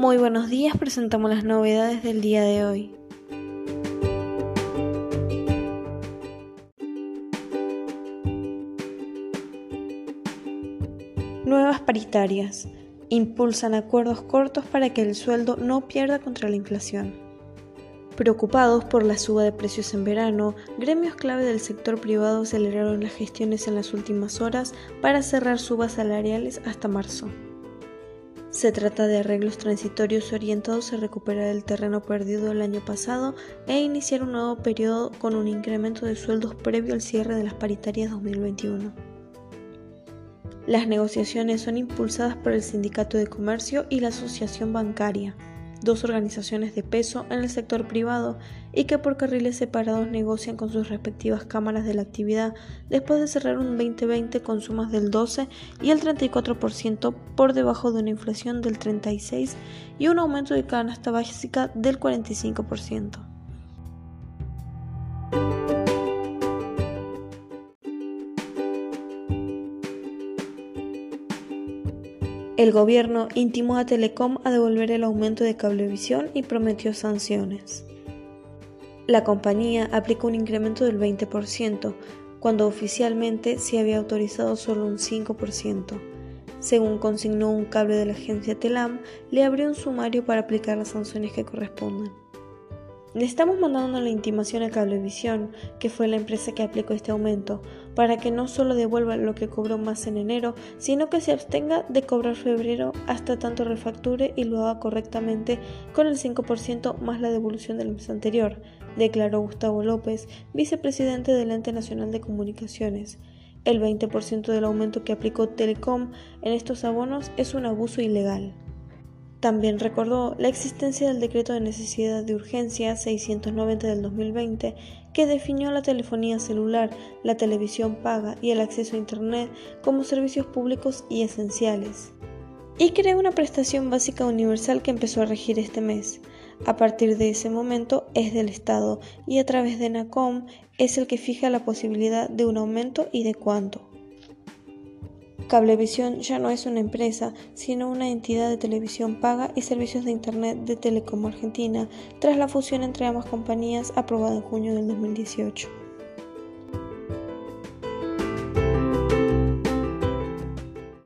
Muy buenos días, presentamos las novedades del día de hoy. Nuevas paritarias. Impulsan acuerdos cortos para que el sueldo no pierda contra la inflación. Preocupados por la suba de precios en verano, gremios clave del sector privado aceleraron las gestiones en las últimas horas para cerrar subas salariales hasta marzo. Se trata de arreglos transitorios orientados a recuperar el terreno perdido el año pasado e iniciar un nuevo periodo con un incremento de sueldos previo al cierre de las paritarias 2021. Las negociaciones son impulsadas por el Sindicato de Comercio y la Asociación Bancaria dos organizaciones de peso en el sector privado y que por carriles separados negocian con sus respectivas cámaras de la actividad después de cerrar un 2020 con sumas del 12 y el 34% por debajo de una inflación del 36 y un aumento de canasta básica del 45%. El gobierno intimó a Telecom a devolver el aumento de cablevisión y prometió sanciones. La compañía aplicó un incremento del 20%, cuando oficialmente se había autorizado solo un 5%. Según consignó un cable de la agencia Telam, le abrió un sumario para aplicar las sanciones que correspondan. Le estamos mandando la intimación a Cablevisión, que fue la empresa que aplicó este aumento, para que no solo devuelva lo que cobró más en enero, sino que se abstenga de cobrar febrero hasta tanto refacture y lo haga correctamente con el 5% más la devolución del mes anterior, declaró Gustavo López, vicepresidente del Ente Nacional de Comunicaciones. El 20% del aumento que aplicó Telecom en estos abonos es un abuso ilegal. También recordó la existencia del Decreto de Necesidad de Urgencia 690 del 2020 que definió la telefonía celular, la televisión paga y el acceso a Internet como servicios públicos y esenciales. Y creó una prestación básica universal que empezó a regir este mes. A partir de ese momento es del Estado y a través de NACOM es el que fija la posibilidad de un aumento y de cuánto. Cablevisión ya no es una empresa, sino una entidad de televisión paga y servicios de Internet de Telecom Argentina, tras la fusión entre ambas compañías aprobada en junio del 2018.